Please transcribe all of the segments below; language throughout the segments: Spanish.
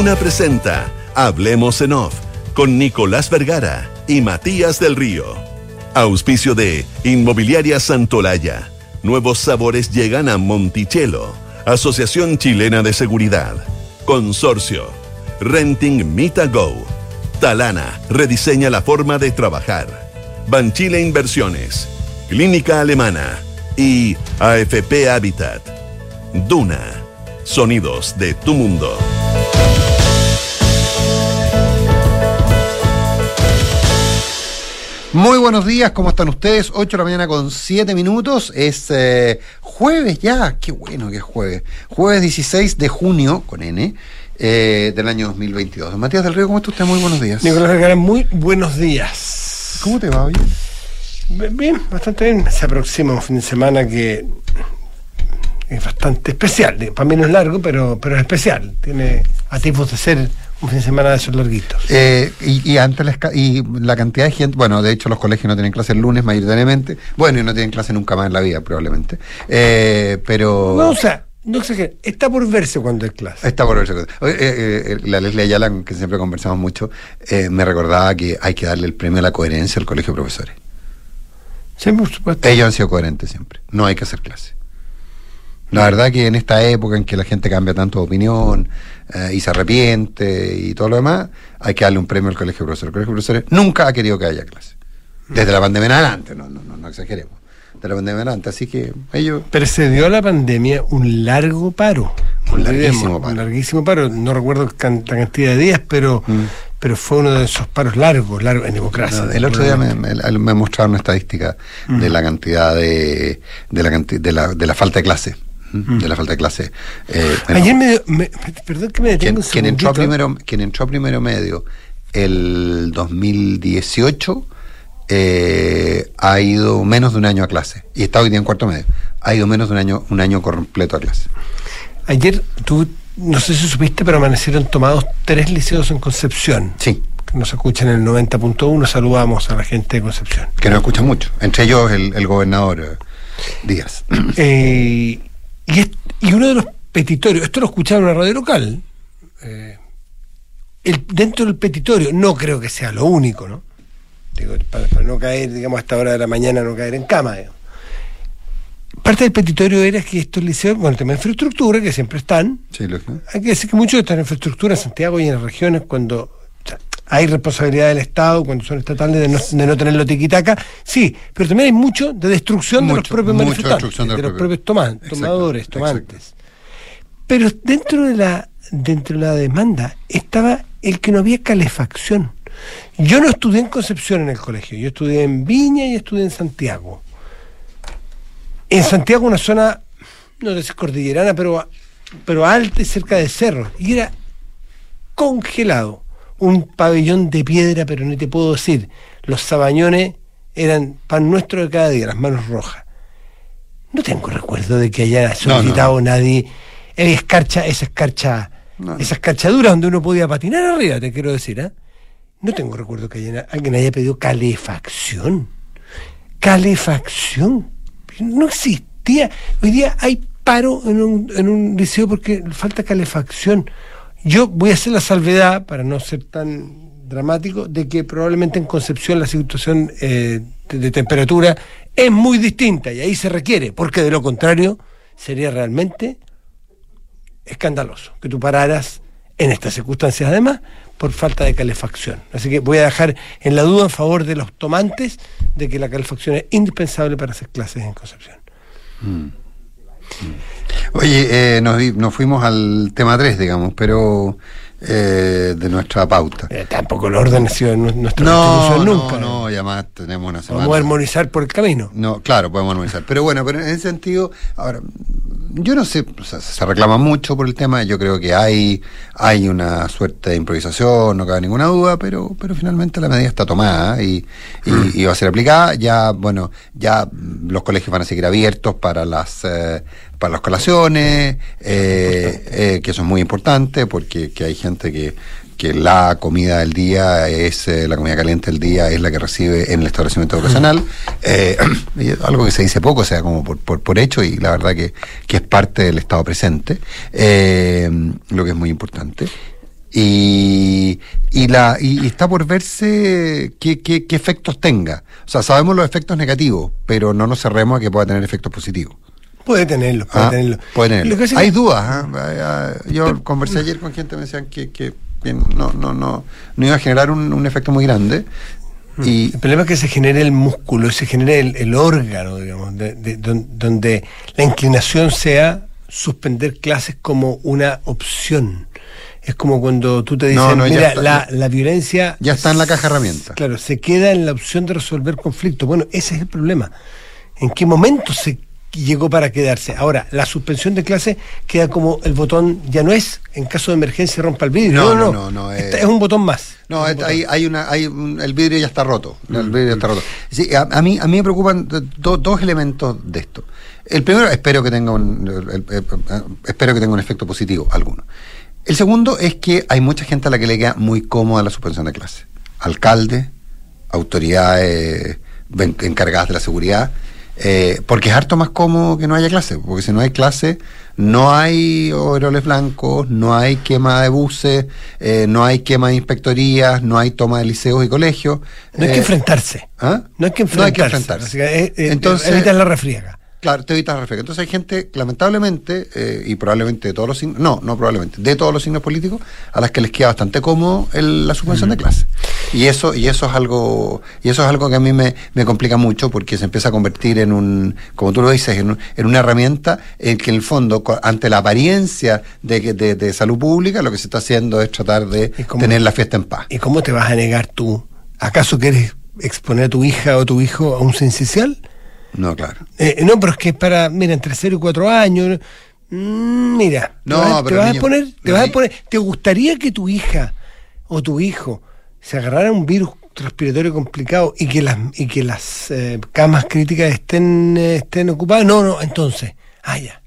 Duna presenta Hablemos en Off con Nicolás Vergara y Matías del Río. Auspicio de Inmobiliaria Santolaya. Nuevos sabores llegan a Monticello. Asociación Chilena de Seguridad. Consorcio. Renting Mita Go. Talana rediseña la forma de trabajar. Banchile Inversiones. Clínica Alemana. Y AFP Habitat. Duna. Sonidos de tu mundo. Muy buenos días, ¿cómo están ustedes? 8 de la mañana con 7 minutos. Es eh, jueves ya, qué bueno que es jueves. Jueves 16 de junio, con N, eh, del año 2022. Matías del Río, ¿cómo está usted? Muy buenos días. Nicolás Vergara, muy buenos días. ¿Cómo te va hoy? Bien, bastante bien. Se aproxima un fin de semana que es bastante especial. Para mí no es largo, pero, pero es especial. Tiene atisbos de ser un fin de semana de esos larguitos. Eh, y, y antes la, y la cantidad de gente, bueno, de hecho los colegios no tienen clase el lunes mayoritariamente, bueno, y no tienen clase nunca más en la vida probablemente, eh, pero... No, o sea, no exagero, está por verse cuando es clase. Está por verse. Oye, eh, eh, la Leslie Ayala, con que siempre conversamos mucho, eh, me recordaba que hay que darle el premio a la coherencia al colegio de profesores. Sí, por supuesto. Ellos han sido coherentes siempre, no hay que hacer clase. La verdad que en esta época en que la gente cambia tanto de opinión eh, y se arrepiente y todo lo demás, hay que darle un premio al colegio de profesores. El colegio de profesores nunca ha querido que haya clase. Desde la pandemia en adelante, no, no, no, no exageremos. De la pandemia en adelante, así que ellos... Precedió a la pandemia un largo paro. Un larguísimo paro. Un larguísimo paro. No recuerdo la cantidad de días, pero, Mm. pero fue uno de esos paros largos, largos en democracia. No, el otro día me, me, me mostraron una estadística de la cantidad de, de, la, de, la, de la falta de clase. De la falta de clase. Eh, bueno, Ayer me, Perdón que me quien, detenga un quien entró primero, quien entró primero medio el 2018 eh, ha ido menos de un año a clase. Y está hoy día en cuarto medio. Ha ido menos de un año, un año completo a clase. Ayer tú, no sé si supiste, pero amanecieron tomados tres liceos en Concepción. Sí, Que nos escuchan en el 90.1. Saludamos a la gente de Concepción. que no escuchan mucho. Entre ellos el, el gobernador eh, Díaz. Eh, y, es- y uno de los petitorios, esto lo escuchaba en una radio local. eh, el, dentro del petitorio, no creo que sea lo único, ¿no? Digo, para, para no caer, digamos, a esta hora de la mañana, no caer en cama. digamos. Parte del petitorio era que estos liceos, bueno, el tema de infraestructura, que siempre están, Sí, hay que decir que mucho de esta infraestructura en Santiago y en las regiones, cuando hay responsabilidad del Estado, cuando son estatales, de no, de no tenerlo tiquitaca, sí, pero también hay mucho de destrucción de los propios manifestantes, de, de los propios- toman- tomadores, exacto. tomantes. Pero dentro de la dentro de la demanda estaba el que no había calefacción. Yo no estudié en Concepción en el colegio, yo estudié en Viña y estudié en Santiago. En Santiago una zona, no sé si cordillerana, pero, pero alta y cerca de cerros. Y era congelado. Un pabellón de piedra, pero ni te puedo decir. Los sabañones eran pan nuestro de cada día, las manos rojas. No tengo recuerdo de que haya solicitado nadie. Escarcha, esa escarcha, No, no. esa escarchadura donde uno podía patinar arriba, te quiero decir, ¿ah? No tengo recuerdo que haya- alguien haya pedido calefacción. Calefacción. No existía. Hoy día hay paro en un, en un liceo porque falta calefacción. Yo voy a hacer la salvedad, para no ser tan dramático, de que probablemente en Concepción la situación eh, de, temperatura es muy distinta y ahí se requiere, porque de lo contrario sería realmente escandaloso que tú pararas en estas circunstancias además por falta de calefacción. Así que voy a dejar en la duda en favor de los tomantes de que la calefacción es indispensable para hacer clases en Concepción. Oye, eh, nos, nos fuimos al tema 3, digamos, pero eh, de nuestra pauta. Eh, tampoco el orden ha sido nuestra No, constitución no, nunca. no, y además tenemos una semana. Vamos a armonizar por el camino. No, claro, podemos armonizar. Pero bueno, pero en ese sentido, ahora, yo no sé, o sea, se reclama mucho por el tema, yo creo que hay, hay una suerte de improvisación, no cabe ninguna duda, pero, pero finalmente la medida está tomada y, y- y va a ser aplicada. Ya, bueno, ya mm, los colegios van a seguir abiertos para las eh, para las colaciones, eh, eh, que eso es muy importante, porque que hay gente que que la comida del día es eh, la comida caliente del día es la que recibe en el establecimiento educacional Eh, algo que se dice poco o sea como por, por, por hecho y la verdad que, que es parte del estado presente eh, lo que es muy importante Y, y, la, y, está por verse qué, qué, qué, efectos tenga. O sea, sabemos los efectos negativos, pero no nos cerremos a que pueda tener efectos positivos. Puede tenerlo, puede Ah, tenerlo. puede tenerlo. Lo que Hay que- dudas. ¿ah? Yo conversé ayer con gente que me decían que, que bien, no, no, no, no iba a generar un, un efecto muy grande. Y, El problema es que se genere el músculo, se genere el, el órgano, digamos, de- de- don- donde la inclinación sea suspender clases como una opción. Es como cuando tú te dicen, No, no, mira, está, la, la violencia... ya está en la caja de herramientas. Claro, se queda en la opción de resolver conflictos. Bueno, ese es el problema. ¿En qué momento se llegó para quedarse? Ahora, la suspensión de clase queda como el botón, ya no es en caso de emergencia rompa el vidrio. No, No, no, no, no, no, Esta eh. es un botón más. No, Es es- botón. hay, hay una, hay un- el vidrio ya está roto. El vidrio ya está roto. Sí, a, a mí, a mí me preocupan do- dos elementos de esto. El primero, espero que tenga un, el- el- el- espero que tenga un efecto positivo alguno. El segundo es que hay mucha gente a la que le queda muy cómoda la suspensión de clase. Alcaldes, autoridades encargadas de la seguridad, eh, porque es harto más cómodo que no haya clase, porque si no hay clase, no hay overoles blancos, no hay quema de buses, eh, no hay quema de inspectorías, no hay toma de liceos y colegios. No hay Eh, que enfrentarse. ¿ah? No hay que No hay que enfrentarse. enfrentarse. Que, eh, eh, Entonces- evitas la refriega. Claro, te evitas reflexión. Entonces hay gente, lamentablemente, eh, y probablemente de todos los signos, no, no probablemente, de todos los signos políticos, a las que les queda bastante cómodo el- la suspensión de clase. Y eso, y eso es algo, y eso es algo que a mí me, me complica mucho porque se empieza a convertir en un, como tú lo dices, en, un- en una herramienta en que en el fondo, ante la apariencia de, de, de salud pública, lo que se está haciendo es tratar de tener la fiesta en paz. ¿Y cómo te vas a negar tú? ¿Acaso quieres exponer a tu hija o tu hijo a un ciencial? No, claro. Eh, no, pero es que es para, mira, entre 0 y 4 años. mm, mira, No, te vas, te pero a poner, te vas a poner, ¿te gustaría que tu hija o tu hijo se agarrara un virus respiratorio complicado y que las y que las eh, camas críticas estén eh, estén ocupadas? No, no, entonces, ah ya.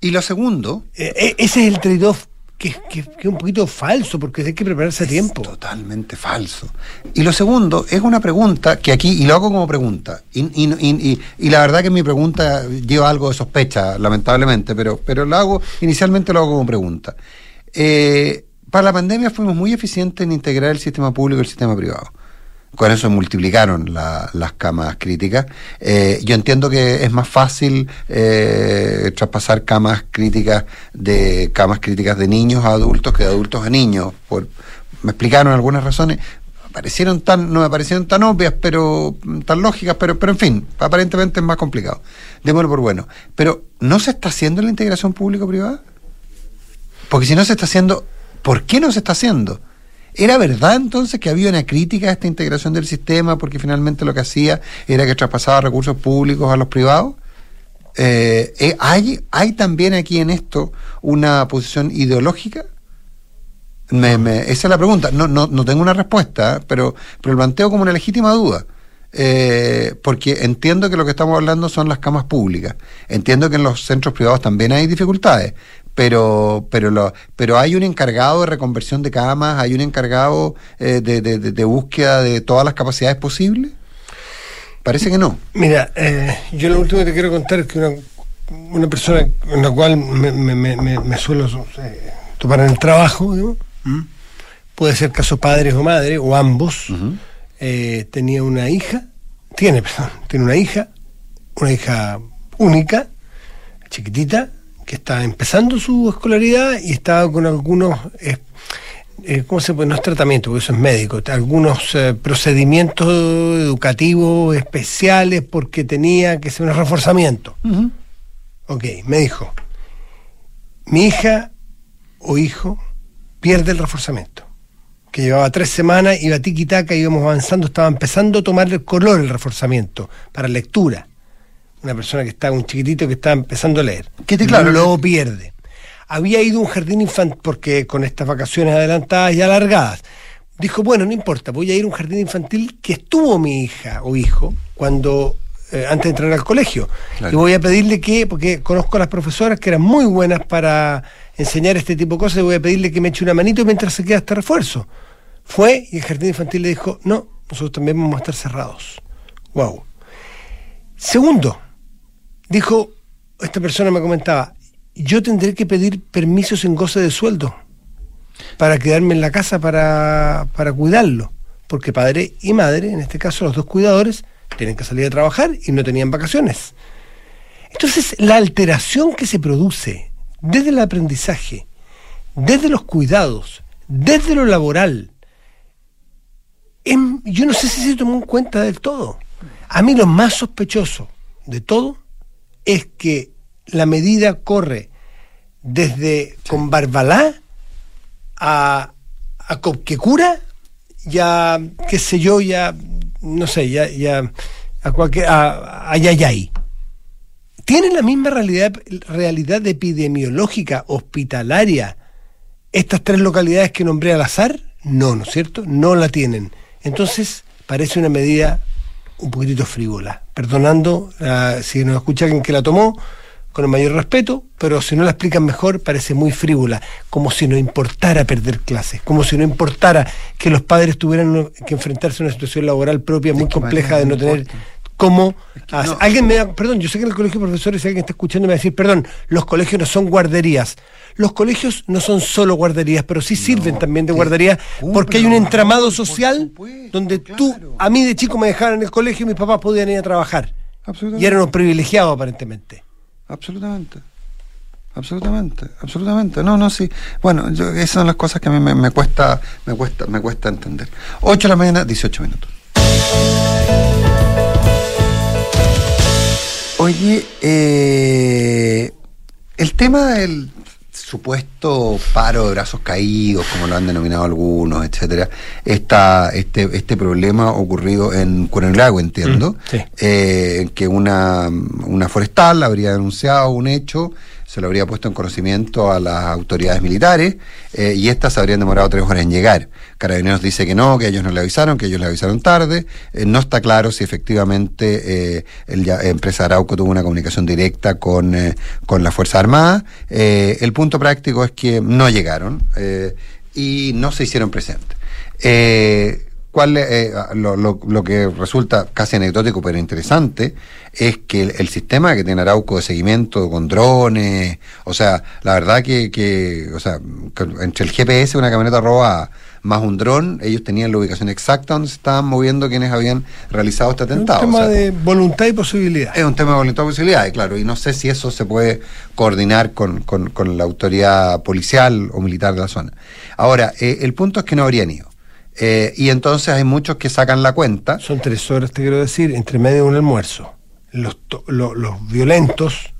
Y lo segundo, eh, ese es el trade-off que, que- que es un poquito falso porque hay que prepararse a tiempo. Totalmente falso. Y lo segundo es una pregunta que aquí, y lo hago como pregunta, y, y- y- y- y la verdad que mi pregunta lleva algo de sospecha, lamentablemente, pero, pero lo hago, inicialmente lo hago como pregunta. Eh, para la pandemia fuimos muy eficientes en integrar el sistema público y el sistema privado. Con eso multiplicaron la- las camas críticas. Eh, yo entiendo que es más fácil eh, traspasar camas críticas de camas críticas de niños a adultos que de adultos a niños. Por, me explicaron algunas razones. Parecieron tan, no me parecieron tan obvias, pero tan lógicas, pero, pero en fin, aparentemente es más complicado. Démoslo por bueno. Pero ¿no se está haciendo la integración público-privada? Porque si no se está haciendo, ¿por qué no se está haciendo? ¿Era verdad entonces que había una crítica a esta integración del sistema porque finalmente lo que hacía era que traspasaba recursos públicos a los privados? Eh, eh, ¿hay, ¿Hay también aquí en esto una posición ideológica? Me- me- esa es la pregunta. No, no, no tengo una respuesta, pero, pero lo planteo como una legítima duda. Eh, porque entiendo que lo que estamos hablando son las camas públicas. Entiendo que en los centros privados también hay dificultades, pero, pero, lo, pero hay un encargado de reconversión de camas, hay un encargado eh, de, de- de- de búsqueda de todas las capacidades posibles. Parece que no. Mira, eh, yo lo último que te quiero contar es que una, una persona con la cual me, me- me- me- suelo eh, topar en el trabajo, digamos, puede ser caso padres o madre, o ambos, eh, tenía una hija, tiene, perdón, tiene una hija, una hija única, chiquitita, que está empezando su escolaridad y estaba con algunos... eh, eh, ¿cómo se puede? No es tratamiento, porque eso es médico, algunos eh, procedimientos educativos especiales porque tenía que ser un reforzamiento. Ok, me dijo, mi hija o hijo pierde el reforzamiento, que llevaba tres semanas, iba tiki-taka, íbamos avanzando, estaba empezando a tomar el color el reforzamiento para lectura. Una persona que estaba, un chiquitito que estaba empezando a leer. Claro, lo que- pierde. Había ido a un jardín infantil, porque con estas vacaciones adelantadas y alargadas, dijo, bueno, no importa, voy a ir a un jardín infantil que estuvo mi hija o hijo cuando eh, antes de entrar al colegio. Claro. Y voy a pedirle que, porque conozco a las profesoras que eran muy buenas para enseñar este tipo de cosas, y voy a pedirle que me eche una manito mientras se queda este refuerzo. Fue y el jardín infantil le dijo, no, nosotros también vamos a estar cerrados. Wow. Segundo, dijo, esta persona me comentaba, yo tendré que pedir permisos en goce de sueldo. para quedarme en la casa para, para cuidarlo. Porque padre y madre, en este caso los dos cuidadores, tienen que salir a trabajar y no tenían vacaciones. Entonces, la alteración que se produce desde el aprendizaje, desde los cuidados, desde lo laboral, yo no sé si se tomó en cuenta del todo. A mí lo más sospechoso de todo es que la medida corre desde con Barbalá a, a Copquecura, ya, qué sé yo, ya, no sé, ya, ya, a cualquier, a, a Yayay. ¿Tienen la misma realidad, realidad epidemiológica, hospitalaria, estas tres localidades que nombré al azar? No, ¿no es cierto? No la tienen. Entonces, parece una medida un poquitito frívola. Perdonando si nos escucha alguien que la tomó, con el mayor respeto, pero si no la explican mejor, parece muy frívola, como si no importara perder clases, como si no importara que los padres tuvieran que enfrentarse a una situación laboral propia muy compleja de no tener cómo no. alguien me da, perdón, yo sé que en el colegio de profesores si alguien está escuchando me va a decir, perdón, los colegios no son guarderías. Los colegios no son solo guarderías, pero sí sirven no, también de guarderías porque hay un entramado social donde claro. tú, a mí de chico me dejaban en el colegio y mis papás podían ir a trabajar. Y eran los privilegiados aparentemente. Absolutamente. Absolutamente, absolutamente. No, no, sí. Bueno, yo, esas son las cosas que a mí me, me, cuesta, me cuesta, me cuesta entender. 8 de la mañana, 18 minutos. Oye, eh, el tema del supuesto paro de brazos caídos, como lo han denominado algunos, etcétera, esta, este, este problema ocurrido en Cuernavaca, entiendo, mm, sí. eh, que una, una forestal habría denunciado un hecho se lo habría puesto en conocimiento a las autoridades militares eh, y estas habrían demorado tres horas en llegar. Carabineros dice que no, que ellos no le avisaron, que ellos le avisaron tarde. Eh, no está claro si efectivamente eh, el ya, empresa Arauco tuvo una comunicación directa con, eh, con la Fuerza Armada. Eh, el punto práctico es que no llegaron y no se hicieron presentes. Cuál, eh, lo, lo, lo, que resulta casi anecdótico pero interesante es que el, el, sistema que tiene Arauco de seguimiento con drones, o sea, la verdad que, que o sea, entre el GPS una camioneta robada más un dron, ellos tenían la ubicación exacta donde se estaban moviendo quienes habían realizado este atentado. Es un tema o sea, de voluntad y posibilidad. Es un tema de voluntad y posibilidad, claro, y no sé si eso se puede coordinar con, con, con la autoridad policial o militar de la zona. Ahora, eh, el punto es que no habrían ido. Eh, y entonces hay muchos que sacan la cuenta. Son tres horas, te quiero decir, entre medio de un almuerzo. Los, lo, los violentos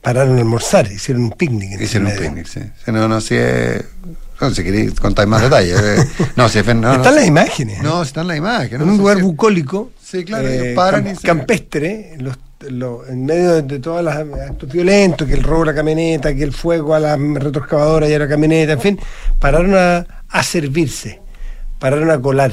pararon a almorzar, hicieron un picnic. Hicieron un picnic, sí. No, no, si es... No, si queréis contar más detalles. Eh. No, si, no, no, están las imágenes. No, están las imágenes. En un lugar si bucólico. Sí, claro, eh, paran camp, y campestre, los, lo, en medio de, de todos los actos violentos, que el robo a la camioneta, que el fuego a la retroexcavadora y a la camioneta, en fin, pararon a, a servirse pararon a colar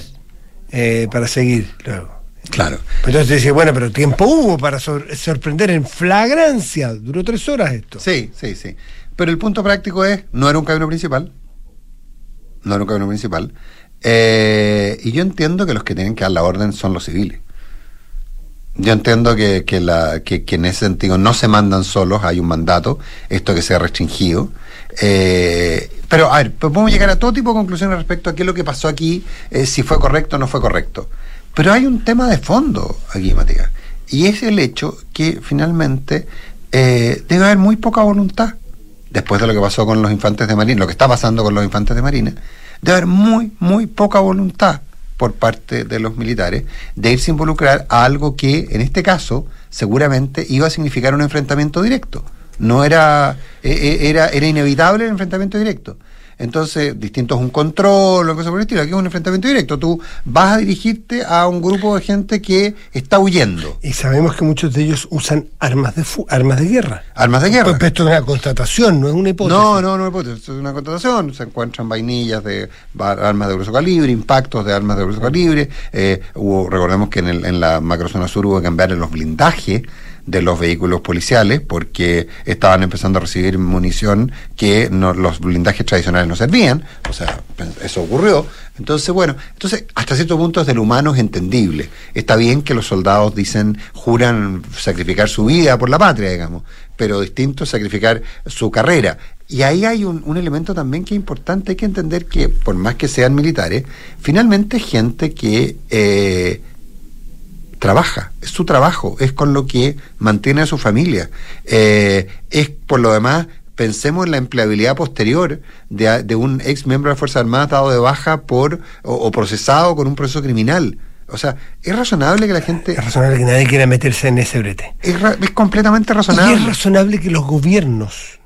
eh, para seguir luego. Claro. Entonces dice, bueno, pero tiempo hubo para sor sorprender en flagrancia. Duró tres horas esto. Sí, sí, sí. Pero el punto práctico es, no era un camino principal. No era un camino principal. Eh, y yo entiendo que los que tienen que dar la orden son los civiles. Yo entiendo que, que, la, que, que en ese sentido no se mandan solos, hay un mandato, esto que sea restringido. Eh, pero, a ver, pues podemos llegar a todo tipo de conclusiones respecto a qué es lo que pasó aquí, eh, si fue correcto o no fue correcto. Pero hay un tema de fondo aquí, Matías, y es el hecho que finalmente eh, debe haber muy poca voluntad, después de lo que pasó con los infantes de Marina, lo que está pasando con los infantes de Marina, debe haber muy, muy poca voluntad por parte de los militares de irse a involucrar a algo que, en este caso, seguramente iba a significar un enfrentamiento directo no era, era, era inevitable el enfrentamiento directo. Entonces, distinto es un control o cosas por el estilo. Aquí es un enfrentamiento directo. Tú vas a dirigirte a un grupo de gente que está huyendo. Y sabemos que muchos de ellos usan armas de armas de guerra. Armas de guerra. Pues esto es una constatación, no es una hipótesis. No, no, no es hipótesis, es una constatación. Se encuentran vainillas de armas de grueso calibre, impactos de armas de grueso calibre. Eh, hubo, recordemos que en, el, en la macrozona sur hubo que cambiar en los blindajes de los vehículos policiales porque estaban empezando a recibir munición que no, los blindajes tradicionales no servían, o sea, eso ocurrió. Entonces, bueno, entonces hasta cierto punto desde el humano es entendible. Está bien que los soldados dicen, juran sacrificar su vida por la patria, digamos, pero distinto sacrificar su carrera. y ahí hay un, un, elemento también que es importante, hay que entender que por más que sean militares, finalmente gente que eh, trabaja, es su trabajo, es con lo que mantiene a su familia, eh, es por lo demás pensemos en la empleabilidad posterior de, de, un ex miembro de las Fuerzas Armadas dado de baja por o, o, procesado con un proceso criminal. O sea, es razonable que la gente... Es razonable que nadie quiera meterse en ese brete. Es, es completamente razonable. Y es razonable que los gobiernos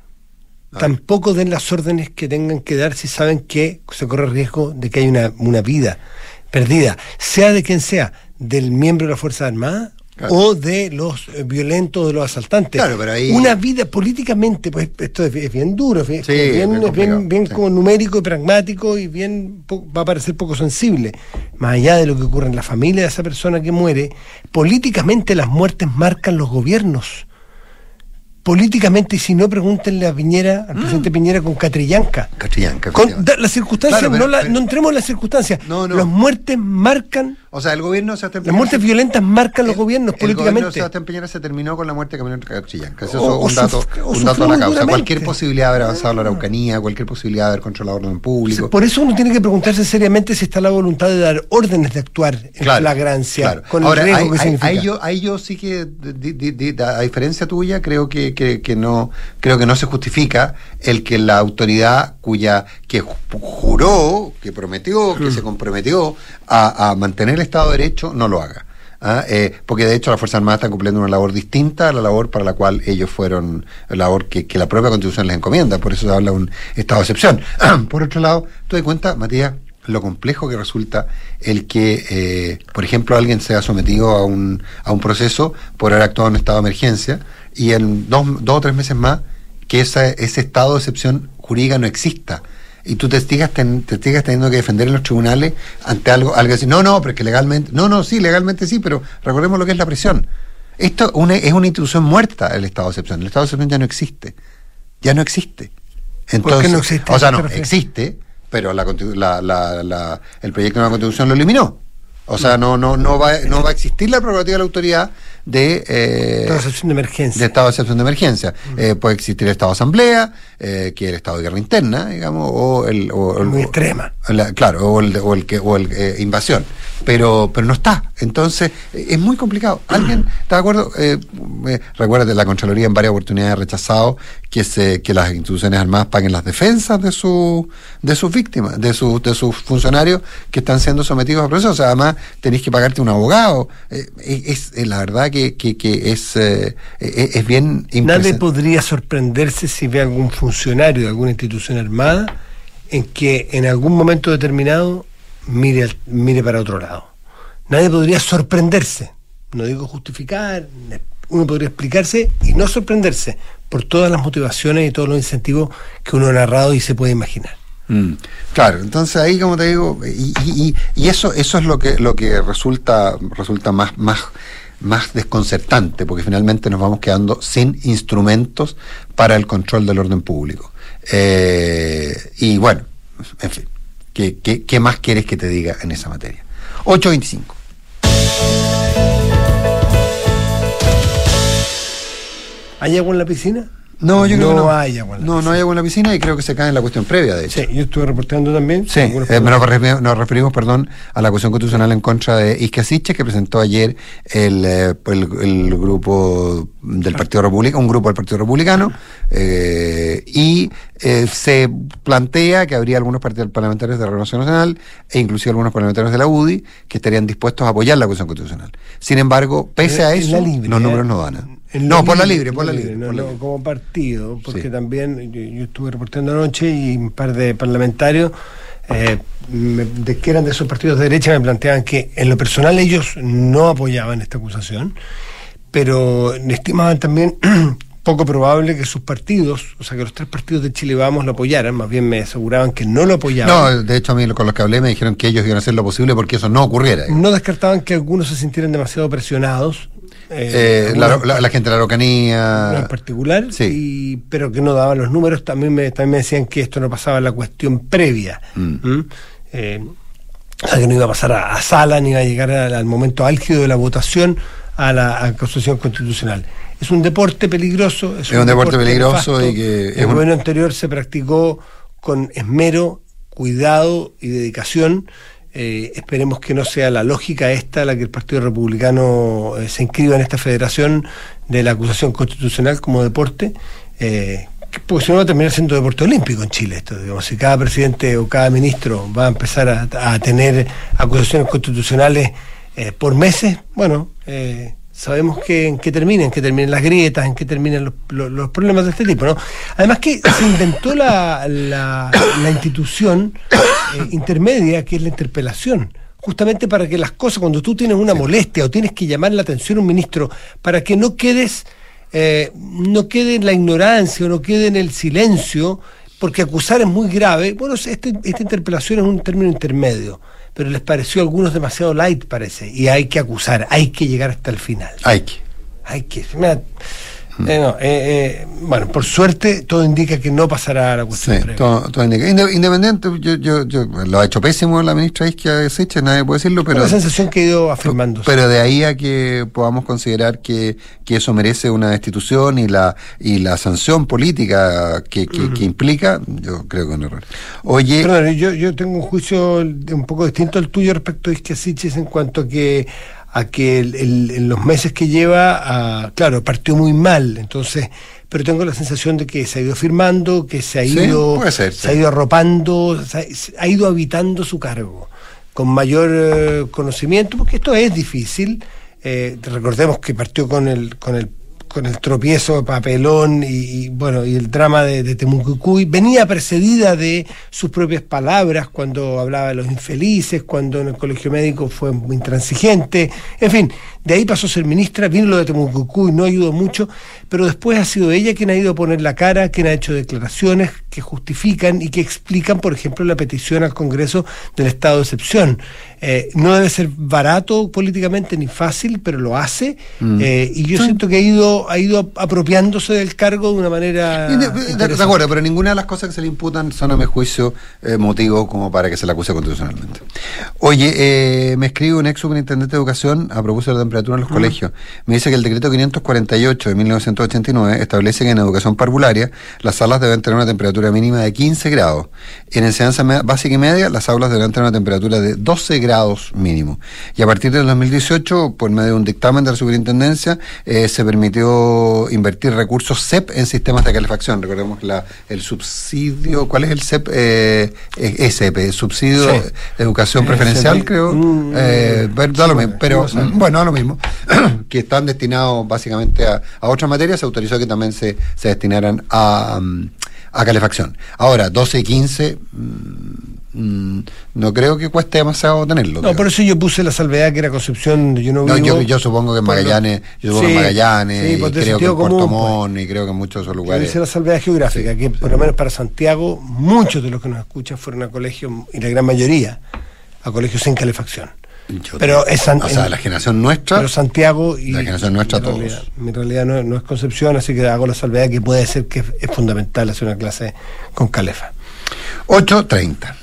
tampoco den las órdenes que tengan que dar si saben que se corre riesgo de que hay una, una vida perdida, sea de quien sea, del miembro de la Fuerza Armada Claro. o de los violentos, de los asaltantes. Claro, pero ahí... Una vida políticamente, pues esto es, bien duro, es, Sí, bien, bien es bien, bien sí. como numérico y pragmático y bien va a parecer poco sensible. Más allá de lo que ocurre en la familia de esa persona que muere, políticamente las muertes marcan los gobiernos. Políticamente, y si no, pregúntenle a Piñera, al presidente Piñera con Catrillanca. Catrillanca, Con, da- las circunstancias, Claro, pero- no, la- pero- no entremos en las circunstancias. No, no. Las muertes marcan, O sea, el gobierno se las muertes violentas marcan los gobiernos El gobierno de políticamente. Sebastián Piñera se terminó con la muerte de Camilo Catrillanca. Eso O- es un dato, un dato a la causa. Cualquier posibilidad de haber avanzado la Araucanía, cualquier posibilidad de haber controlado el orden público. Por eso uno tiene que preguntarse seriamente si está la voluntad de dar órdenes de actuar en Claro, flagrancia, claro. con Ahora, el riesgo que significa. ahí yo, ahí yo sí que, di- di- di- a diferencia tuya, creo que, que, que no creo que no se justifica el que la autoridad cuya que ju- juró, que prometió, que se comprometió a, a mantener Estado de Derecho, no lo haga. ¿ah? Eh, porque de hecho las Fuerzas Armadas están cumpliendo una labor distinta a la labor para la cual ellos fueron, la labor que, la propia Constitución les encomienda, por eso se habla de un estado de excepción. por otro lado, tú te cuenta, Matías, lo complejo que resulta el que, eh, por ejemplo, alguien sea sometido a un, a un proceso por haber actuado en estado de emergencia y en dos, dos o tres meses más que esa- ese estado de excepción jurídica no exista. Y tú te sigas, ten- te sigas teniendo que defender en los tribunales ante algo, algo así. No, no, pero es que legalmente, no, no, sí, legalmente sí, pero recordemos lo que es la prisión. Esto una- es una institución muerta, el estado de excepción. El estado de excepción ya no existe. Ya no existe. Entonces, no existe? O sea, ¿A qué no, existe, pero la, la- la- la- el proyecto de la constitución lo eliminó. O sea, no, no, no, va, no va a existir la prerrogativa de la autoridad de, eh, Estado de excepción de emergencia. de estado de excepción de emergencia. Eh, puede existir el estado de asamblea, eh, que es el estado de guerra interna, digamos, o el... O, el- Muy o- extrema. la- claro, o el, o el que o el eh, invasión. Pero, pero no está. Entonces, es muy complicado. ¿Alguien está de acuerdo? Eh, eh, recuérdate, la Contraloría en varias oportunidades ha rechazado que se, que las instituciones armadas paguen las defensas de su, de sus víctimas, de sus, de sus funcionarios que están siendo sometidos a procesos. O sea, además tenéis que pagarte un abogado. Eh, es, es la verdad que, que, que es, eh, es, es bien Nadie podría sorprenderse si ve algún funcionario de alguna institución armada en que en algún momento determinado mire, mire para otro lado. Nadie podría sorprenderse, no digo justificar, uno podría explicarse y no sorprenderse por todas las motivaciones y todos los incentivos que uno ha narrado y se puede imaginar. Mm, Claro, entonces ahí como te digo, y- y- y eso, eso es lo que, lo que resulta, resulta más, más, más desconcertante, porque finalmente nos vamos quedando sin instrumentos para el control del orden público. Eh, y bueno, en fin, ¿qué, qué, qué más quieres que te diga en esa materia? 825. ¿Hay agua en la piscina? No, yo creo que no. hay agua en la No, no piscina. hay agua en la piscina y creo que se cae en la cuestión previa, de hecho. Sí, yo estuve reportando también. Sí, eh, nos, referimos, nos referimos, perdón, a la acusación constitucional en contra de Isca Siche que presentó ayer el, eh, el, el grupo del Partido Republicano, un grupo del Partido Republicano, eh, y eh, se plantea que habría algunos partidos parlamentarios de la Renovación Nacional e inclusive algunos parlamentarios de la UDI que estarían dispuestos a apoyar la acusación constitucional. Sin embargo, pese a En eso, libre, los ¿eh? números no dan. No, por la libre, por la libre. no, por la no, libre. como partido, porque Sí. también yo, yo estuve reportando anoche y un par de parlamentarios eh, me- de que eran de esos partidos de derecha me planteaban que en lo personal ellos no apoyaban esta acusación, pero estimaban también poco probable que sus partidos, o sea, que los tres partidos de Chile Vamos lo apoyaran, más bien me aseguraban que no lo apoyaban. No, de hecho a mí con los que hablé me dijeron que ellos iban a hacer lo posible porque eso no ocurriera. No descartaban que algunos se sintieran demasiado presionados. Eh, la, algunos la- la gente de la Araucanía. en particular, Sí. y- pero que no daban los números. También me, también me decían que esto no pasaba en la cuestión previa. Mm. ¿Mm? Eh, o sea, que no iba a pasar a, a sala, ni iba a llegar al, al momento álgido de la votación a la a la Constitución Constitucional. Es un deporte peligroso. Es, un, deporte, peligroso y que... El gobierno anterior se practicó con esmero, cuidado y dedicación. Eh, esperemos que no sea la lógica esta la que el Partido Republicano eh, se inscriba en esta federación de la acusación constitucional como deporte. Eh, porque si no va a terminar siendo deporte olímpico en Chile esto, digamos, si cada presidente o cada ministro va a empezar a, tener acusaciones constitucionales por meses, bueno, sabemos que, en qué terminan, en qué terminan las grietas, en qué terminan los, problemas de este tipo, ¿no? Además que se inventó la, la, institución eh, intermedia, que es la interpelación, justamente para que las cosas, cuando tú tienes una molestia o tienes que llamar la atención a un ministro, para que no quedes, eh, no quede en la ignorancia o no quede en el silencio, porque acusar es muy grave. Bueno, este, esta interpelación es un término intermedio pero les pareció a algunos demasiado light, parece, y hay que acusar, hay que llegar hasta el final. Hay que. Hay que. Eh, eh, eh, bueno, por suerte todo indica que no pasará a la cuestión. Sí, todo, indica. Independiente, yo, yo, yo, lo ha hecho pésimo la ministra Isquia Seche, nadie puede decirlo, pero. La sensación que ha ido afirmando. Pero de ahí a que podamos considerar que, que eso merece una destitución y la y la sanción política que, que, implica, yo creo que es un error. Oye. Perdón, yo, yo tengo un juicio un poco distinto al tuyo respecto a Isquia en cuanto a que a que en los meses que lleva, claro, partió muy mal, entonces, pero tengo la sensación de que se ha ido firmando, que se ha ido, se ha ido arropando, se ha, ido habitando su cargo con mayor eh, conocimiento, porque esto es difícil. Eh, recordemos que partió con el, con el con el tropiezo de papelón y, bueno y el drama de, de Temucucuy venía precedida de sus propias palabras cuando hablaba de los infelices cuando en el colegio médico fue muy intransigente en fin de ahí pasó a ser ministra vino lo de Temucucuy no ayudó mucho pero después ha sido ella quien ha ido a poner la cara quien ha hecho declaraciones que justifican y que explican por ejemplo la petición al Congreso del estado de excepción eh, no debe ser barato políticamente ni fácil pero lo hace mm. eh, y yo siento que ha ido ha ido apropiándose del cargo de una manera. De, acuerdo, pero ninguna de las cosas que se le imputan son, a mi juicio, eh, motivo como para que se le acuse constitucionalmente. Oye, eh, me escribe un ex superintendente de educación a propósito de la temperatura en los colegios. Me dice que el decreto 548 de 1989 establece que en educación parvularia las salas deben tener una temperatura mínima de 15 grados. En enseñanza básica y media, las aulas deben tener una temperatura de 12 grados mínimo. Y a partir del 2018, por medio de un dictamen de la superintendencia, eh, se permitió invertir recursos CEP en sistemas de calefacción. Recordemos la, el subsidio, ¿cuál es el CEP? Eh, SEP, subsidio de educación preferencial, creo. Mm, eh, pero bueno, a lo mismo. que están destinados básicamente a, a otras materias, se autorizó que también se, se destinaran a, a calefacción. Ahora, 12 y 15 Mm, no creo que cueste demasiado tenerlo. No, por eso yo puse la salvedad que era Concepción. Yo no, yo, supongo que en Magallanes, yo supongo en Magallanes, y creo que en Puerto Montt, y creo que en muchos otros lugares. Yo hice la salvedad geográfica, que por lo menos para Santiago, muchos de los que nos escuchan fueron a colegios, y la gran mayoría, a colegios sin calefacción. Pero es o sea, la generación nuestra. Pero Santiago y. La generación nuestra, todos. mi realidad no, no, es Concepción, así que hago la salvedad que puede ser que es fundamental hacer una clase con calefa. 8.30.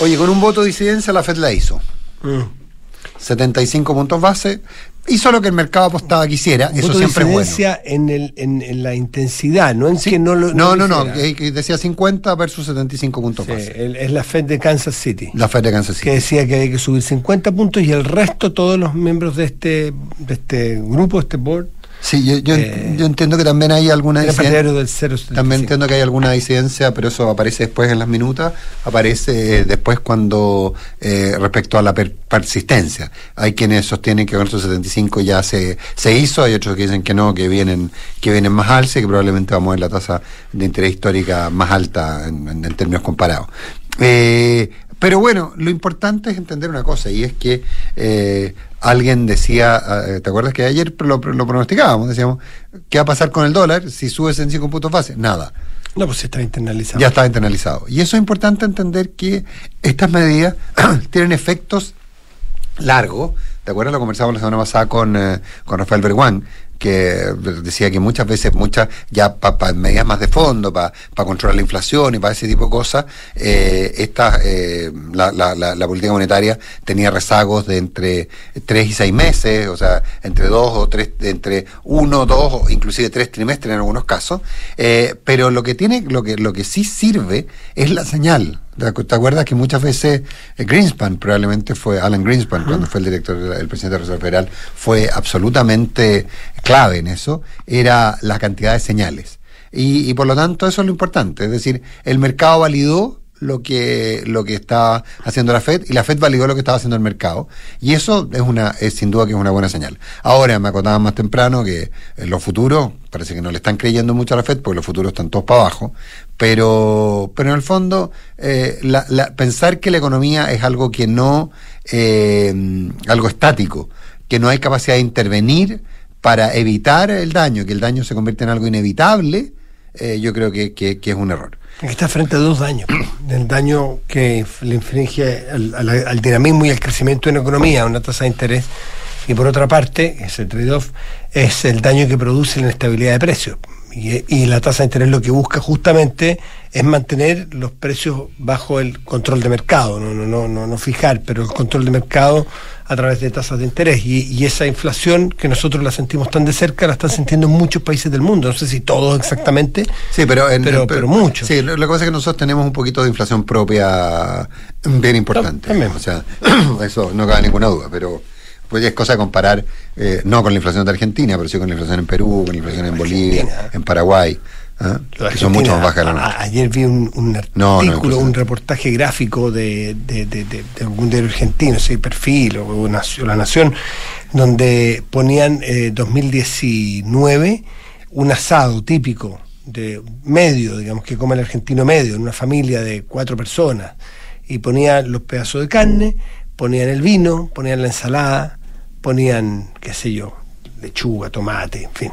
Oye, con un voto de disidencia la FED la hizo. 75 mm. puntos base. Hizo lo que el mercado apostaba quisiera. eso siempre es bueno. En, el, en, la intensidad, no en que no lo. No, no, no. decía 50 versus 75 puntos base. es la Fed de Kansas City. La Fed de Kansas City. Que decía que había que subir 50 puntos y el resto, todos los miembros de este, de este grupo, este board, Sí, yo, yo, eh, yo, entiendo que también hay alguna disidencia. Del también entiendo que hay alguna disidencia, pero eso aparece después en las minutas, aparece eh, después cuando eh, respecto a la persistencia. Hay quienes sostienen que con esos 75 ya se, se hizo, hay otros que dicen que no, que vienen, que vienen más y que probablemente vamos a ver la tasa de interés histórica más alta en, en términos comparados. Eh, pero bueno, lo importante es entender una cosa, y es que eh, alguien decía, eh, ¿te acuerdas que ayer lo, lo, pronosticábamos? Decíamos, ¿qué va a pasar con el dólar si sube en 5 puntos base? Nada. No, pues está internalizado. Ya está internalizado. Y eso es importante entender que estas medidas tienen efectos largos. ¿Te acuerdas? Lo conversamos la semana pasada con, eh, con Rafael Berguán, que decía que muchas veces, muchas, ya para medidas más de fondo, para controlar la inflación y para ese tipo de cosas, eh, esta, eh, la, la, la, política monetaria tenía rezagos de entre tres y seis meses, o sea, entre dos o tres, entre uno, dos o inclusive tres trimestres en algunos casos, eh, pero lo que tiene, lo que, lo que sí sirve es la señal. ¿Te acuerdas que muchas veces eh, Greenspan, probablemente fue Alan Greenspan, cuando fue el director, el presidente de la Reserva Federal, fue absolutamente clave en eso, era la cantidad de señales. Y, y por lo tanto eso es lo importante, es decir, el mercado validó lo que, lo que estaba haciendo la Fed y la Fed validó lo que estaba haciendo el mercado. Y eso es una, es sin duda que es una buena señal. Ahora me acotaban más temprano que en los futuros, parece que no le están creyendo mucho a la Fed porque los futuros están todos para abajo, pero, pero en el fondo, eh, la, pensar que la economía es algo que no, eh, algo estático, que no hay capacidad de intervenir para evitar el daño, que el daño se convierte en algo inevitable, eh, yo creo que, que es un error. Está frente a dos daños. El daño que le infringe al, dinamismo y al crecimiento de una economía, una tasa de interés, y por otra parte, ese trade-off, es el daño que produce la inestabilidad de precios. Y, la tasa de interés lo que busca justamente es mantener los precios bajo el control de mercado, no, no, no, no, fijar, pero el control de mercado a través de tasas de interés. Y, esa inflación que nosotros la sentimos tan de cerca, la están sintiendo en muchos países del mundo. No sé si todos exactamente, sí, pero, pero, pero, muchos. Sí, lo, que pasa es que nosotros tenemos un poquito de inflación propia bien importante. También. O sea, eso no cabe ninguna duda, pero pues es cosa de comparar, eh, no con la inflación de Argentina, pero sí con la inflación en Perú, con la inflación en Bolivia, en Paraguay. ¿ah? que son mucho más bajas la Ayer vi un, artículo, un reportaje gráfico de, de, de, de, algún diario argentino, ese perfil o, La Nación, donde ponían eh, 2019 un asado típico de medio, digamos, que come el argentino medio, en una familia de cuatro personas, y ponían los pedazos de carne, ponían el vino, ponían la ensalada, ponían, qué sé yo, lechuga, tomate, en fin.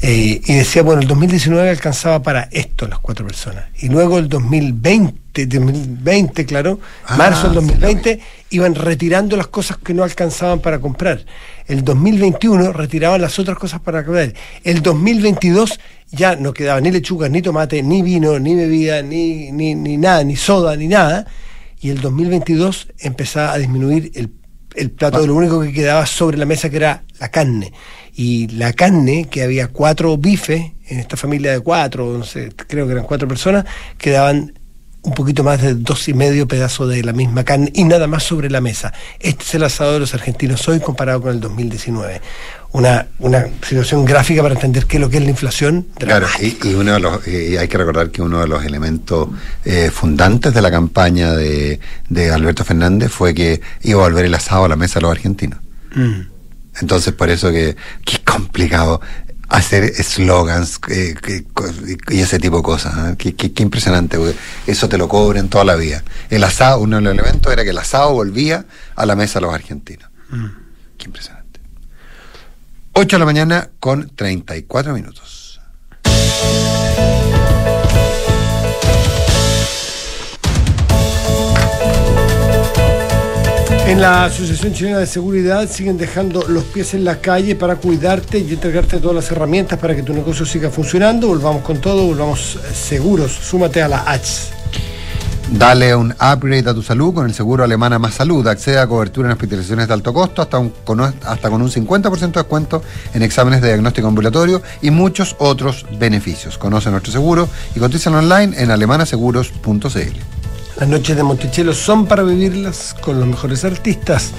Eh, y decía, bueno, el 2019 alcanzaba para esto las cuatro personas. Y luego el 2020, 2020 claro, ah, marzo del 2020, iban retirando las cosas que no alcanzaban para comprar. El 2021 retiraban las otras cosas para comprar. El 2022 ya no quedaba ni lechuga, ni tomate, ni vino, ni bebida, ni, ni, ni nada, ni soda, ni nada. Y el 2022 empezaba a disminuir el el plato de lo único que quedaba sobre la mesa que era la carne. Y la carne, que había cuatro bifes en esta familia de cuatro, no creo que eran cuatro personas, quedaban un poquito más de dos y medio pedazos de la misma carne y nada más sobre la mesa. Este es el asado de los argentinos hoy comparado con el 2019. Una, una situación gráfica para entender qué es lo que es la inflación. Claro, y, uno de los, hay que recordar que uno de los elementos eh, fundantes de la campaña de, de, Alberto Fernández fue que iba a volver el asado a la mesa de los argentinos. Mm. Entonces, por eso que, que es complicado hacer eslogans eh, y ese tipo de cosas. ¿eh? Qué, impresionante, eso te lo cobren toda la vida. El asado, uno de los elementos era que el asado volvía a la mesa de los argentinos. Mm. Qué impresionante. 8 de la mañana con 34 minutos. En la Asociación Chilena de Seguridad siguen dejando los pies en la calle para cuidarte y entregarte todas las herramientas para que tu negocio siga funcionando. Volvamos con todo, volvamos seguros. Súmate a la H. Dale un upgrade a tu salud con el seguro Alemana Más Salud. Accede a cobertura en hospitalizaciones de alto costo hasta, con, un 50% de descuento en exámenes de diagnóstico ambulatorio y muchos otros beneficios. Conoce nuestro seguro y cotízalo online en alemanaseguros.cl. Las noches de Monticello son para vivirlas con los mejores artistas.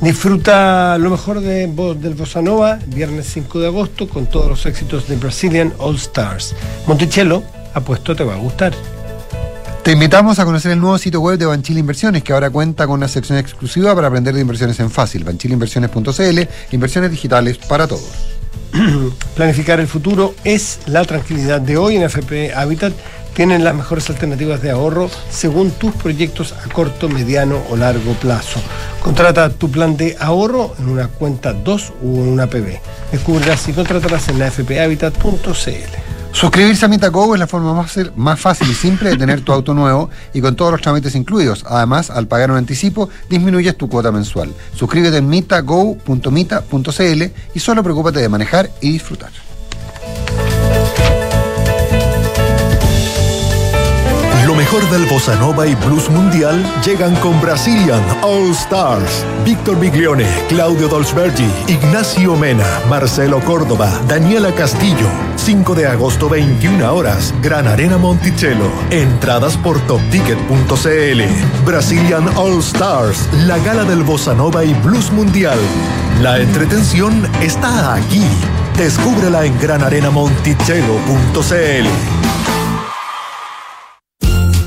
Disfruta lo mejor de, del Bossa Nova, viernes 5 de agosto, con todos los éxitos de Brazilian All Stars. Monticello, apuesto te va a gustar. Te invitamos a conocer el nuevo sitio web de Banchile Inversiones, que ahora cuenta con una sección exclusiva para aprender de inversiones en fácil. Banchileinversiones.cl, inversiones digitales para todos. Planificar el futuro es la tranquilidad de hoy en FP Habitat tienen las mejores alternativas de ahorro según tus proyectos a corto, mediano o largo plazo. Contrata tu plan de ahorro en una cuenta 2 o en una PB. Descubrirás y contratarás en la fphabitat.cl. Suscribirse a MitaGo es la forma más, más, fácil y simple de tener tu auto nuevo y con todos los trámites incluidos. Además, al pagar un anticipo, disminuyes tu cuota mensual. Suscríbete en mitago.mita.cl y solo preocúpate de manejar y disfrutar. Del bossa nova y blues mundial llegan con Brazilian All Stars. Víctor Biglione, Claudio Dolzbergi, Ignacio Mena, Marcelo Córdoba, Daniela Castillo. 5 de agosto, 21 horas, Gran Arena Monticello. Entradas por topticket.cl. Brazilian All Stars, la gala del bossa nova y blues mundial. La entretención está aquí. Descúbrela en granarenamonticello.cl.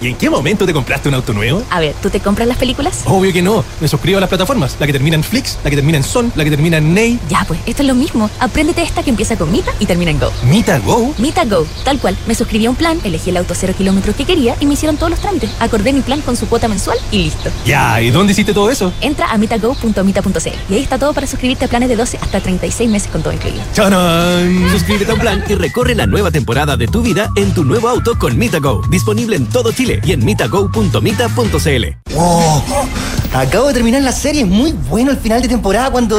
¿Y en qué momento te compraste un auto nuevo? A ver, ¿tú te compras las películas? Obvio que no. Me suscribo a las plataformas. La que termina en Flix, la que termina en Son, la que termina en Ney. Ya, pues, esto es lo mismo. Apréndete esta que empieza con Mita y termina en Go. ¿Mita Go? Mita Go, tal cual. Me suscribí a un plan, elegí el auto cero kilómetros que quería y me hicieron todos los trámites. Acordé mi plan con su cuota mensual y listo. Ya, ¿y dónde hiciste todo eso? Entra a mitago.mita.cl y ahí está todo para suscribirte a planes de 12 hasta 36 meses con todo incluido. ¡Chanán! Suscríbete a un plan y recorre la nueva temporada de tu vida en tu nuevo auto con MitaGo. Disponible en todo Chile y en mitago www.mita.cl. ¡Wow! Acabo de terminar la serie, muy bueno el final de temporada cuando...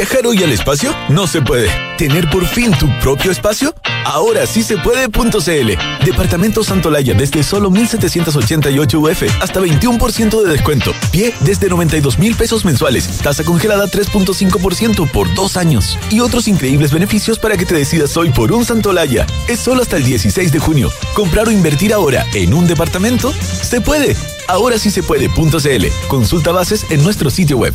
¿Viajar hoy al espacio? No se puede. ¿Tener por fin tu propio espacio? Ahora sí se puede.cl. Departamento Santolaya desde solo 1788 UF hasta 21% de descuento. Pie desde 92 mil pesos mensuales. Tasa congelada 3.5% por dos años. Y otros increíbles beneficios para que te decidas hoy por un Santolaya. Es solo hasta el 16 de junio. Comprar o invertir ahora en un departamento? Se puede. Ahora sí se puede.cl. Consulta bases en nuestro sitio web.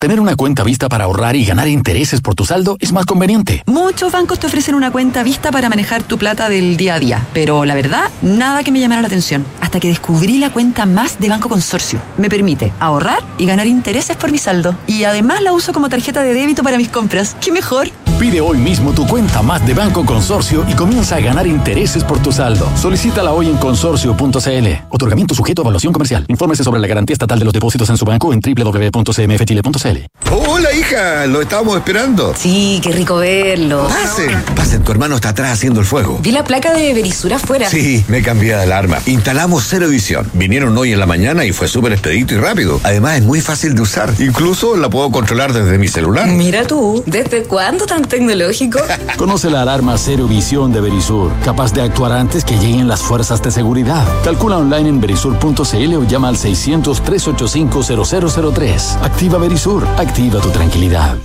Tener una cuenta vista para ahorrar y ganar intereses por tu saldo es más conveniente. Muchos bancos te ofrecen una cuenta vista para manejar tu plata del día a día, pero la verdad, nada que me llamara la atención, hasta que descubrí la cuenta más de Banco Consorcio. Me permite ahorrar y ganar intereses por mi saldo. Y además la uso como tarjeta de débito para mis compras. ¡Qué mejor! Pide hoy mismo tu cuenta más de Banco Consorcio y comienza a ganar intereses por tu saldo. Solicítala hoy en consorcio.cl. Otorgamiento sujeto a evaluación comercial. Infórmese sobre la garantía estatal de los depósitos en su banco en www.cmfchile.cl. Hola, hija, lo estábamos esperando. Sí, qué rico verlo. Pasen, pasen, tu hermano está atrás haciendo el fuego. Vi la placa de Berisur afuera. Sí, me cambié de alarma. Instalamos cero edición. Vinieron hoy en la mañana y fue súper expedito y rápido. Además, es muy fácil de usar. Incluso la puedo controlar desde mi celular. Mira tú, ¿desde cuándo tan tecnológico? Conoce la alarma Cero Visión de Verisur, capaz de actuar antes que lleguen las fuerzas de seguridad. Calcula online en verisur.cl o llama al 600-385-0003. Activa Verisur, activa tu tranquilidad.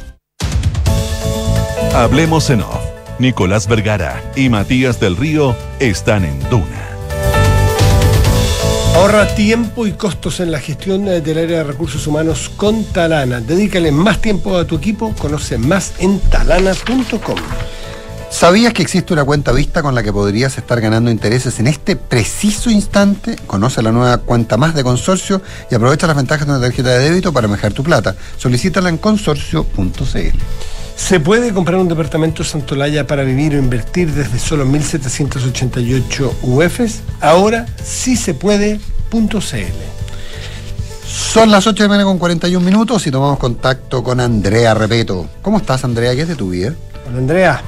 Hablemos en off. Nicolás Vergara y Matías del Río están en Duna. Ahorra tiempo y costos en la gestión eh, del área de recursos humanos con Talana. Dedícale más tiempo a tu equipo. Conoce más en talana.com. ¿Sabías que existe una cuenta vista con la que podrías estar ganando intereses en este preciso instante? Conoce la nueva cuenta más de consorcio y aprovecha las ventajas de una tarjeta de débito para mejorar tu plata. Solicítala en consorcio.cl. Se puede comprar un departamento Santolaya para vivir o invertir desde solo 1.788 UFs. Ahora sí se puede.cl. Son las 8 de la mañana con 41 minutos y tomamos contacto con Andrea Repeto. ¿Cómo estás, Andrea? ¿Qué es de tu vida? Hola, Andrea.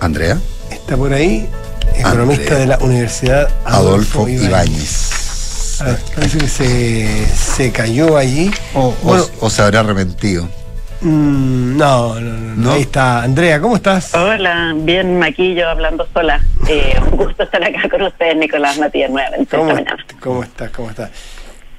Andrea. Está por ahí, economista Andrea. de la Universidad Adolfo, Adolfo, Ibáñez. A ver, parece que se, se cayó allí. O, Bueno, o se habrá arrepentido. Mm, no, no, no, no. Ahí está. Andrea, ¿cómo estás? Hola, bien maquillo, hablando sola. Eh, un gusto estar acá con ustedes, Nicolás Matías, nuevamente ¿Cómo. ¿Cómo estás? ¿Cómo estás?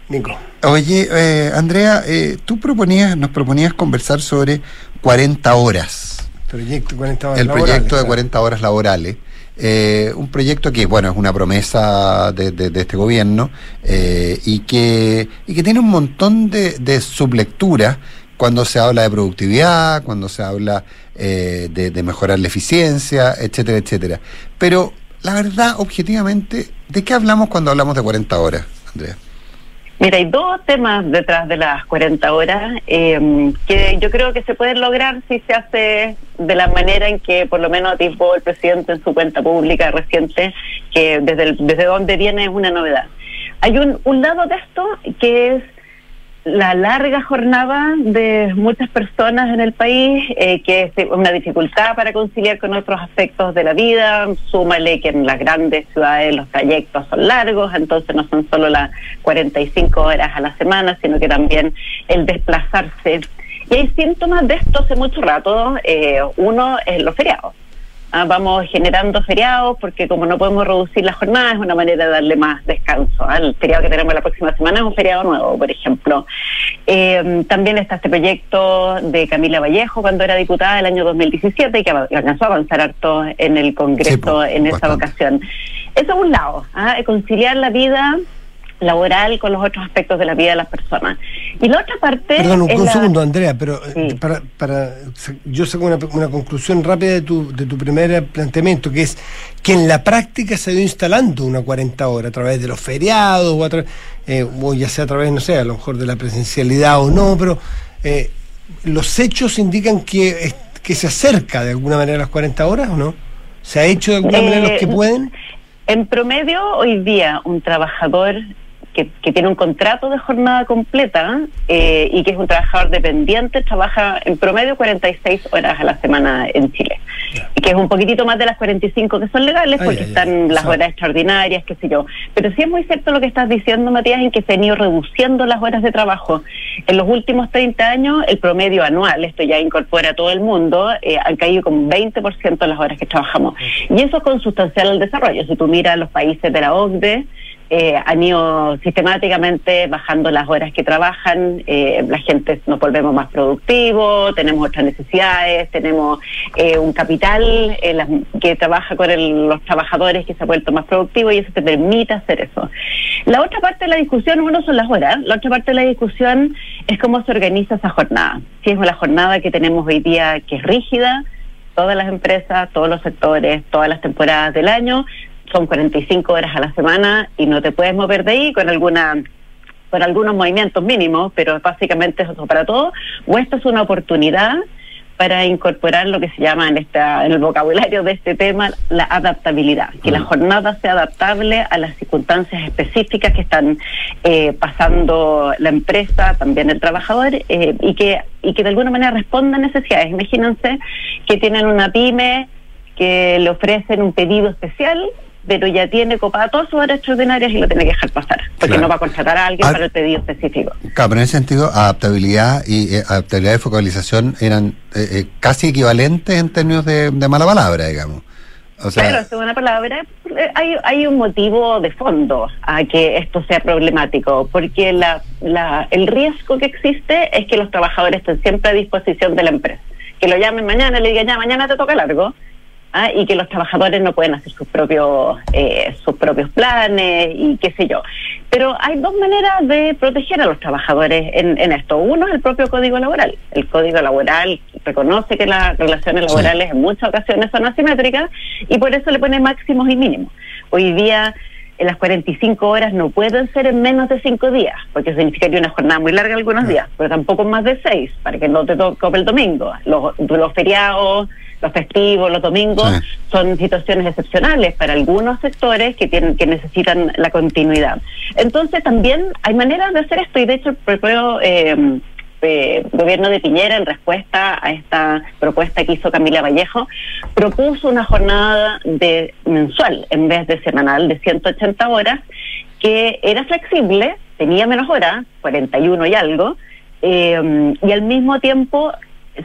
Nico. Oye, eh, Andrea, eh, tú proponías, nos proponías conversar sobre 40 horas. Proyecto 40 horas el laborales, proyecto de claro. 40 horas laborales. Eh, un proyecto que, bueno, es una promesa de, de- de este gobierno eh, y, que, y que tiene un montón de, de sublecturas cuando se habla de productividad, cuando se habla eh, de, mejorar la eficiencia, etcétera, etcétera. Pero la verdad, objetivamente, ¿de qué hablamos cuando hablamos de 40 horas, Andrea? Mira, hay dos temas detrás de las 40 horas eh, que yo creo que se pueden lograr si se hace de la manera en que por lo menos tipo el presidente en su cuenta pública reciente, que desde, el- desde donde viene es una novedad. Hay un, un lado de esto que es la larga jornada de muchas personas en el país, eh, que es una dificultad para conciliar con otros aspectos de la vida. Súmale que en las grandes ciudades los trayectos son largos, entonces no son solo las 45 horas a la semana, sino que también el desplazarse. Y hay síntomas de esto hace mucho rato. Eh, uno es los feriados. Ah, vamos generando feriados porque como no podemos reducir la jornada es una manera de darle más descanso. ah. El feriado que tenemos la próxima semana es un feriado nuevo, por ejemplo. Eh, también está este proyecto de Camila Vallejo cuando era diputada el año 2017 y que alcanzó a avanzar harto en el Congreso en esa ocasión. Eso es un lado, ah, conciliar la vida laboral con los otros aspectos de la vida de las personas. Y la otra parte... Perdón, un, es un la- segundo, Andrea, pero eh, para, para yo saco una, una conclusión rápida de tu, de tu primer planteamiento, que es que en la práctica se ha ido instalando una 40 horas a través de los feriados, o, a tra- eh, o ya sea a través, no sé, a lo mejor de la presencialidad o no, pero eh, los hechos indican que, que se acerca de alguna manera a las 40 horas o no? ¿Se ha hecho de alguna manera los que Eh, pueden? En promedio, hoy día, un trabajador que, que tiene un contrato de jornada completa eh, y que es un trabajador dependiente trabaja en promedio 46 horas a la semana en Chile. Y que es un poquitito más de las 45 que son legales porque están las horas extraordinarias, qué sé yo. Pero sí es muy cierto lo que estás diciendo, Matías, en que se han ido reduciendo las horas de trabajo. En los últimos 30 años, el promedio anual, esto ya incorpora a todo el mundo, eh, han caído como un 20% las horas que trabajamos. Y eso es consustancial al desarrollo. Si tú miras los países de la OCDE, eh, han ido sistemáticamente bajando las horas que trabajan, eh, la gente nos volvemos más productivos, tenemos otras necesidades, tenemos eh, un capital eh, que trabaja con el- los trabajadores que se ha vuelto más productivo y eso te permite hacer eso. La otra parte de la discusión, uno son las horas, la otra parte de la discusión es cómo se organiza esa jornada. Si es una jornada que tenemos hoy día que es rígida, todas las empresas, todos los sectores, todas las temporadas del año, son 45 horas a la semana y no te puedes mover de ahí con alguna con algunos movimientos mínimos, pero básicamente eso es para todo, o esta es una oportunidad para incorporar lo que se llama en esta en el vocabulario de este tema la adaptabilidad, que la jornada sea adaptable a las circunstancias específicas que están eh, pasando la empresa, también el trabajador, eh, y que y que de alguna manera responda a necesidades. Imagínense que tienen una pyme que le ofrecen un pedido especial, pero ya tiene copada todas sus horas extraordinarias y lo tiene que dejar pasar, porque Claro. no va a contratar a alguien Ah. para el pedido específico. Claro, pero en ese sentido, adaptabilidad y eh, adaptabilidad y focalización eran eh, eh, casi equivalentes en términos de, de mala palabra, digamos. O sea, claro, es una palabra. eh, Hay, hay un motivo de fondo a que esto sea problemático, porque la, la, el riesgo que existe es que los trabajadores estén siempre a disposición de la empresa. Que lo llamen mañana, le digan ya, mañana te toca largo, ¿ah? y que los trabajadores no pueden hacer sus propios eh, sus propios planes y qué sé yo. Pero hay dos maneras de proteger a los trabajadores en, en esto. Uno es el propio código laboral. El código laboral reconoce que las relaciones laborales en muchas ocasiones son asimétricas y por eso le pone máximos y mínimos. Hoy día en las 45 horas no pueden ser en menos de 5 días, porque significaría una jornada muy larga algunos días, pero tampoco más de 6, para que no te toque el domingo. Los, los feriados, los festivos, los domingos son situaciones excepcionales para algunos sectores que tienen que necesitan la continuidad. Entonces también hay maneras de hacer esto y de hecho el propio eh, eh, gobierno de Piñera en respuesta a esta propuesta que hizo Camila Vallejo propuso una jornada de mensual en vez de semanal de 180 horas que era flexible, tenía menos horas, 41 y algo, eh, y al mismo tiempo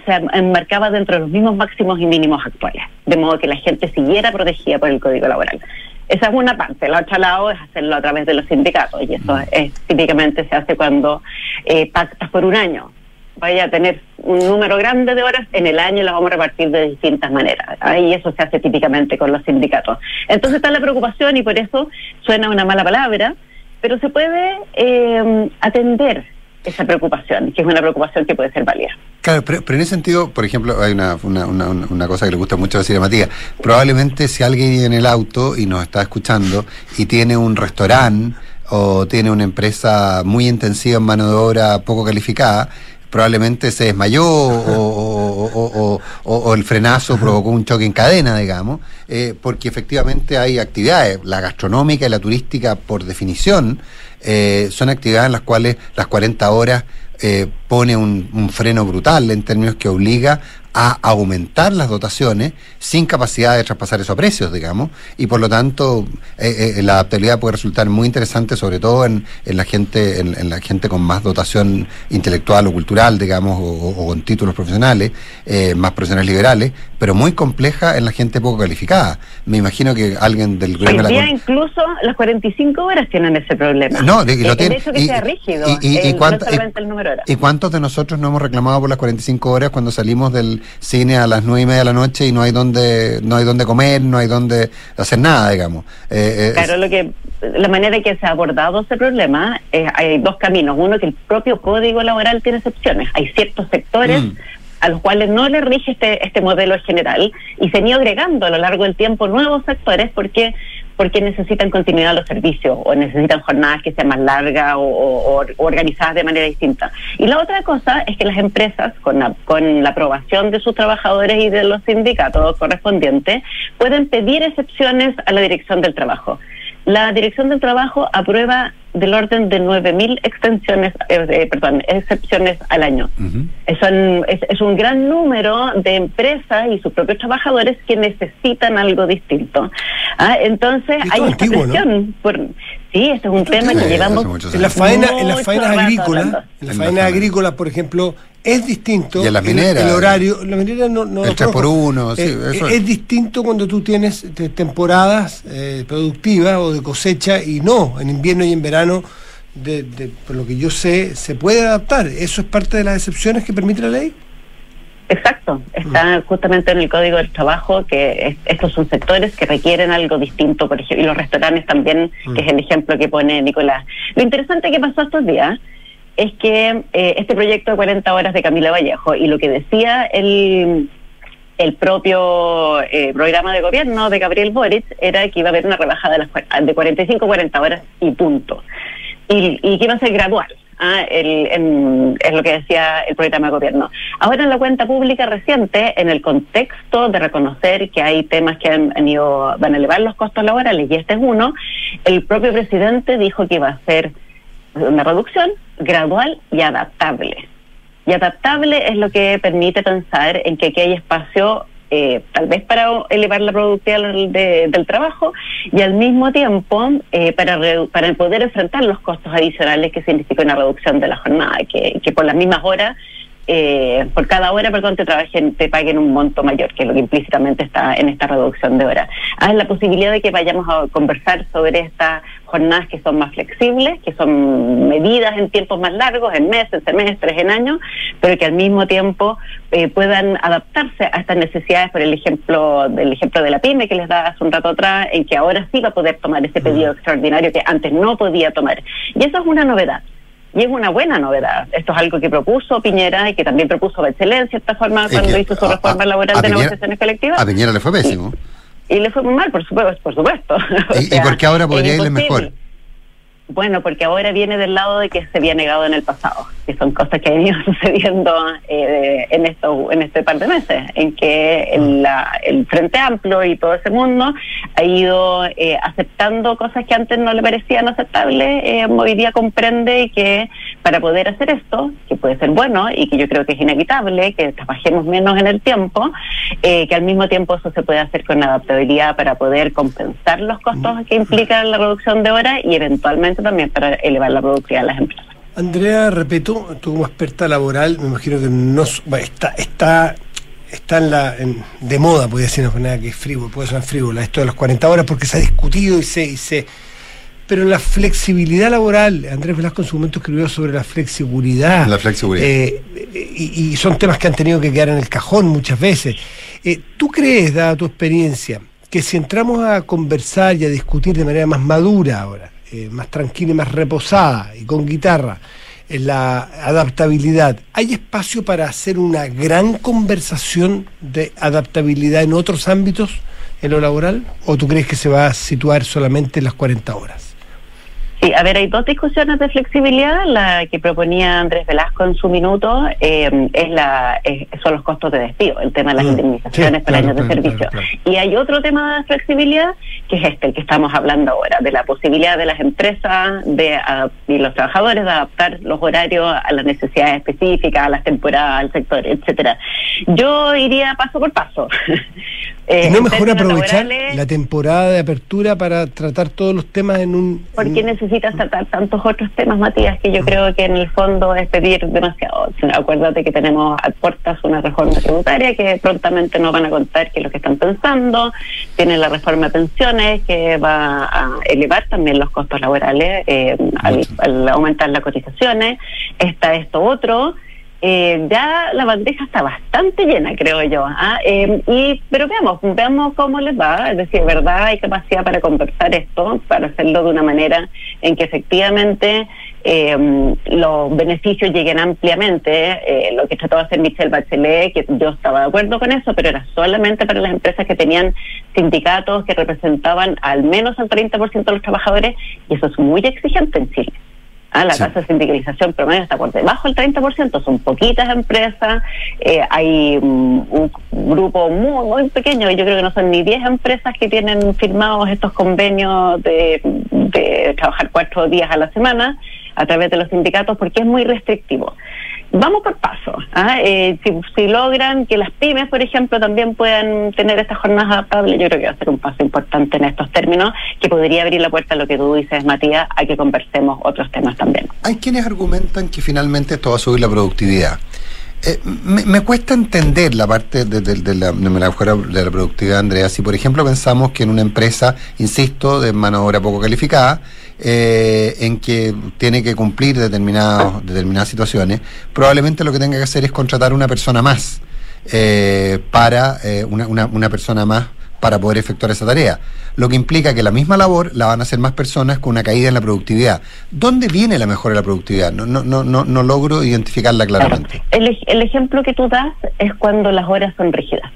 se enmarcaba dentro de los mismos máximos y mínimos actuales, de modo que la gente siguiera protegida por el Código Laboral. Esa es una parte. La otra lado es hacerlo a través de los sindicatos y eso es, típicamente se hace cuando eh, pactas por un año. Vaya a tener un número grande de horas, en el año las vamos a repartir de distintas maneras. Ahí eso se hace típicamente con los sindicatos. Entonces está la preocupación y por eso suena una mala palabra, pero se puede eh, atender esa preocupación, que es una preocupación que puede ser válida. Claro, pero, pero en ese sentido, por ejemplo, hay una, una, una, una cosa que le gusta mucho decir a Matías. Probablemente si alguien viene en el auto y nos está escuchando y tiene un restaurante o tiene una empresa muy intensiva en mano de obra poco calificada, probablemente se desmayó o, o, o, o, el frenazo provocó un choque en cadena, digamos, eh, porque efectivamente hay actividades, la gastronómica y la turística por definición, eh, son actividades en las cuales las 40 horas eh, pone un, un, freno brutal en términos que obliga a aumentar las dotaciones sin capacidad de traspasar esos precios, digamos, y por lo tanto eh, eh, la adaptabilidad puede resultar muy interesante, sobre todo en, en la gente en, en, la gente con más dotación intelectual o cultural, digamos, o, o con títulos profesionales, eh, más profesionales liberales, pero muy compleja en la gente poco calificada. Me imagino que alguien del Hoy día la... incluso las 45 horas tienen ese problema. No, de, lo tiene, el hecho que y, sea rígido, y, y, el, cuánto, no solamente el número de horas. ¿Y cuántos de nosotros no hemos reclamado por las 45 horas cuando salimos del cine a las nueve y media de la noche y no hay donde no hay donde comer, no hay donde hacer nada, digamos. Eh, claro, lo que la manera en que se ha abordado ese problema es, hay dos caminos. Uno que el propio código laboral tiene excepciones. Hay ciertos sectores mm. a los cuales no le rige este este modelo general y se han ido agregando a lo largo del tiempo nuevos sectores porque porque necesitan continuidad los servicios o necesitan jornadas que sean más largas o, o, o, organizadas de manera distinta. Y la otra cosa es que las empresas, con la, con la aprobación de sus trabajadores y de los sindicatos correspondientes, pueden pedir excepciones a la dirección del trabajo. La Dirección del Trabajo aprueba del orden de 9.000 extensiones, eh, perdón, excepciones al año. Uh -huh. Son, es, es, un gran número de empresas y sus propios trabajadores que necesitan algo distinto. ¿Ah? Entonces hay esta presión ¿no? por sí, este es un tema que llevamos en la faena, en las faenas agrícolas, en las faenas agrícolas, por ejemplo, es distinto y en las mineras. el, el horario la minera no, no el 3 por 1 sí, eh, eso es. es. distinto cuando tú tienes temporadas eh, productivas o de cosecha y no en invierno y en verano de, de, por lo que yo sé se puede adaptar. Eso es parte de las excepciones que permite la ley Exacto, está justamente en el Código del Trabajo que es, estos son sectores que requieren algo distinto, por ejemplo, y los restaurantes también, que es el ejemplo que pone Nicolás. Lo interesante que pasó estos días es que eh, este proyecto de 40 horas de Camila Vallejo y lo que decía el, el propio eh, programa de gobierno de Gabriel Boric era que iba a haber una rebajada de, las, de 45 a 40 horas y punto. Y, y que iba a ser gradual. El, en, es lo que decía el programa de gobierno. Ahora en la cuenta pública reciente, en el contexto de reconocer que hay temas que han, han ido, van a elevar los costos laborales, y este es uno, el propio presidente dijo que iba a ser una reducción gradual y adaptable. Y adaptable es lo que permite pensar en que aquí hay espacio eh, tal vez para elevar la productividad de, del trabajo y al mismo tiempo eh, para, para poder enfrentar los costos adicionales que significa una reducción de la jornada, que, que por las mismas horas eh, por cada hora, perdón, te trabajen, te paguen un monto mayor, que es lo que implícitamente está en esta reducción de horas. Hay la posibilidad de que vayamos a conversar sobre estas jornadas que son más flexibles, que son medidas en tiempos más largos, en meses, semestres, en años, pero que al mismo tiempo eh, puedan adaptarse a estas necesidades, por el ejemplo del ejemplo de la pyme que les da hace un rato atrás, en que ahora sí va a poder tomar ese pedido extraordinario que antes no podía tomar. Y eso es una novedad. Y es una buena novedad. Esto es algo que propuso Piñera y que también propuso Bachelet en cierta forma cuando hizo su reforma laboral de negociaciones colectivas. A Piñera le fue pésimo. Y, le fue muy mal, por supuesto. Por supuesto. ¿Y, ¿y por qué ahora podría irle mejor? Bueno, porque ahora viene del lado de que se había negado en el pasado, que son cosas que han ido sucediendo eh, en esto, en este par de meses, en que el, la- el Frente Amplio y todo ese mundo ha ido eh, aceptando cosas que antes no le parecían aceptables. eh, hoy día comprende que para poder hacer esto, que puede ser bueno y que yo creo que es inevitable, que trabajemos menos en el tiempo, eh, que al mismo tiempo eso se puede hacer con adaptabilidad para poder compensar los costos que implica la reducción de horas y eventualmente también para elevar la productividad de las empresas. Andrea Repeto, tú como experta laboral, me imagino que no bueno, está, está, está en la, en- de moda, podría decir, es nada que es frívolo, puede sonar frívola, esto de las 40 horas, porque se ha discutido y se, y se pero la flexibilidad laboral, Andrés Velasco en su momento escribió sobre la flexibilidad. La flexibilidad. Eh, y, y son temas que han tenido que quedar en el cajón muchas veces. Eh, ¿Tú crees, dada tu experiencia, que si entramos a conversar y a discutir de manera más madura ahora, eh, más tranquila y más reposada y con guitarra, en la adaptabilidad, ¿hay espacio para hacer una gran conversación de adaptabilidad en otros ámbitos en lo laboral? ¿O tú crees que se va a situar solamente en las 40 horas? Sí, a ver, hay dos discusiones de flexibilidad. La que proponía Andrés Velasco en su minuto eh, es la son los costos de despido, el tema de las Mm, indemnizaciones sí, por claro, años de claro, servicio. claro, Y hay otro tema de flexibilidad que es este, el que estamos hablando ahora, de la posibilidad de las empresas de, y los trabajadores de adaptar los horarios a las necesidades específicas, a las temporadas, al sector, etcétera. Yo iría paso por paso. Eh, ¿Y no en mejor aprovechar laborales, la temporada de apertura para tratar todos los temas en un... ¿Por qué necesitas tratar tantos otros temas, Matías? Que yo creo que en el fondo es pedir demasiado. Acuérdate que tenemos a puertas una reforma tributaria que prontamente nos van a contar qué es lo que están pensando. Tienen la reforma de pensiones que va a elevar también los costos laborales eh, al, al aumentar las cotizaciones. Está esto otro. Eh, ya la bandeja está bastante llena, creo yo. ¿ah? Eh, y Pero veamos, veamos cómo les va. Es decir, ¿verdad? Hay capacidad para conversar esto, para hacerlo de una manera en que efectivamente eh, los beneficios lleguen ampliamente. eh, lo que trató de hacer Michelle Bachelet, que yo estaba de acuerdo con eso, pero era solamente para las empresas que tenían sindicatos que representaban al menos el 30% de los trabajadores, y eso es muy exigente en Chile. Ah, la tasa de sindicalización promedio está por debajo del 30%, son poquitas empresas, eh, hay mm, un grupo muy, muy pequeño, yo creo que no son ni 10 empresas que tienen firmados estos convenios de, de trabajar cuatro días a la semana a través de los sindicatos porque es muy restrictivo. Vamos por paso. ¿ah? Eh, si, si logran que las pymes, por ejemplo, también puedan tener estas jornadas adaptables, yo creo que va a ser un paso importante en estos términos que podría abrir la puerta a lo que tú dices, Matías, a que conversemos otros temas también. Hay quienes argumentan que finalmente esto va a subir la productividad. Eh, me, cuesta entender la parte de, de- de la, de mejora de la productividad, Andrea. Si, por ejemplo, pensamos que en una empresa, insisto, de mano de obra poco calificada, eh, en que tiene que cumplir determinados, determinadas situaciones, probablemente lo que tenga que hacer es contratar una persona más eh, para eh, una, una, una persona más para poder efectuar esa tarea. Lo que implica que la misma labor la van a hacer más personas con una caída en la productividad. ¿Dónde viene la mejora de la productividad? No, no, no, no, no logro identificarla claramente. El, el ejemplo que tú das es cuando las horas son rígidas.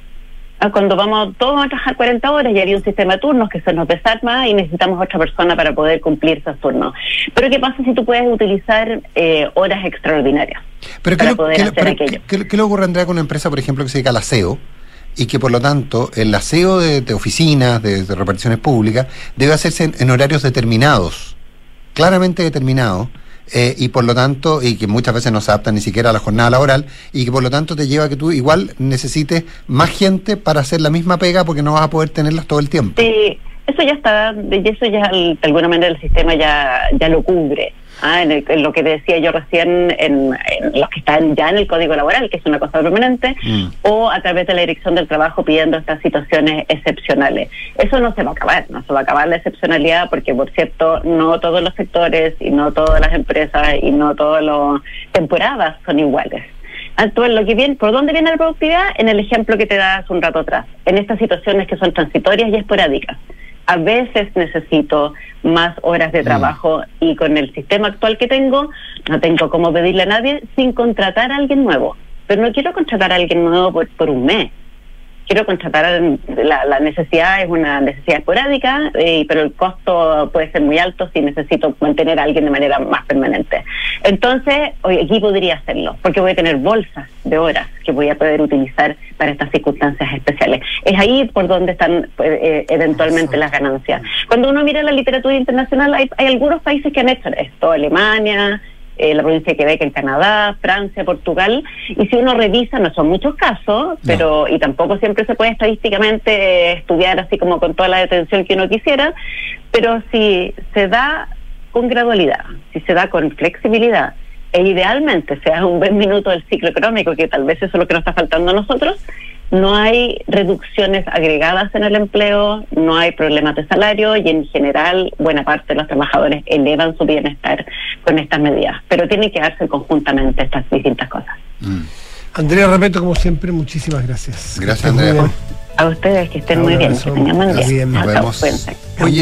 Ah, Cuando vamos todos a trabajar 40 horas y había un sistema de turnos que se nos desarma y necesitamos otra persona para poder cumplir esos turnos. Pero ¿qué pasa si tú puedes utilizar eh, horas extraordinarias Pero ¿qué, para lo- poder qué hacer pero aquello? qué- qué- qué le ocurre, Andrea, con una empresa, por ejemplo, que se dedica al aseo? Y que por lo tanto el aseo de, de oficinas, de, de reparticiones públicas, debe hacerse en, en horarios determinados, claramente determinados, eh, y por lo tanto, y que muchas veces no se adaptan ni siquiera a la jornada laboral, y que por lo tanto te lleva a que tú igual necesites más gente para hacer la misma pega porque no vas a poder tenerlas todo el tiempo. Sí, eso ya está, y eso ya de alguna manera el sistema ya, ya lo cubre. Ah, en, el- en lo que decía yo recién, en, en los que están ya en el Código Laboral, que es una cosa permanente, o a través de la Dirección del Trabajo pidiendo estas situaciones excepcionales. Eso no se va a acabar, no se va a acabar la excepcionalidad porque, por cierto, no todos los sectores y no todas las empresas y no todas las temporadas son iguales. Entonces, lo que viene, ¿por dónde viene la productividad? En el ejemplo que te das un rato atrás, en estas situaciones que son transitorias y esporádicas. A veces necesito más horas de trabajo y con el sistema actual que tengo, no tengo cómo pedirle a nadie sin contratar a alguien nuevo. Pero no quiero contratar a alguien nuevo por, por un mes. Quiero contratar, la, la necesidad es una necesidad esporádica, eh, pero el costo puede ser muy alto si necesito mantener a alguien de manera más permanente. Entonces, hoy aquí podría hacerlo, porque voy a tener bolsas de horas que voy a poder utilizar para estas circunstancias especiales. Es ahí por donde están pues, eh, eventualmente las ganancias. Cuando uno mira la literatura internacional, hay, hay algunos países que han hecho esto, Alemania, eh, la provincia de Quebec en Canadá, Francia, Portugal, y si uno revisa, no son muchos casos, pero y tampoco siempre se puede estadísticamente estudiar así como con toda la detención que uno quisiera, pero si se da con gradualidad, si se da con flexibilidad, e idealmente sea un buen minuto del ciclo económico, que tal vez eso es lo que nos está faltando a nosotros, no hay reducciones agregadas en el empleo, no hay problemas de salario y en general buena parte de los trabajadores elevan su bienestar con estas medidas. Pero tienen que darse conjuntamente estas distintas cosas. Andrea Repeto, como siempre, muchísimas gracias. Gracias, Andrea. A ustedes que estén muy bien, que tengan buen día. Nos vemos. Oye,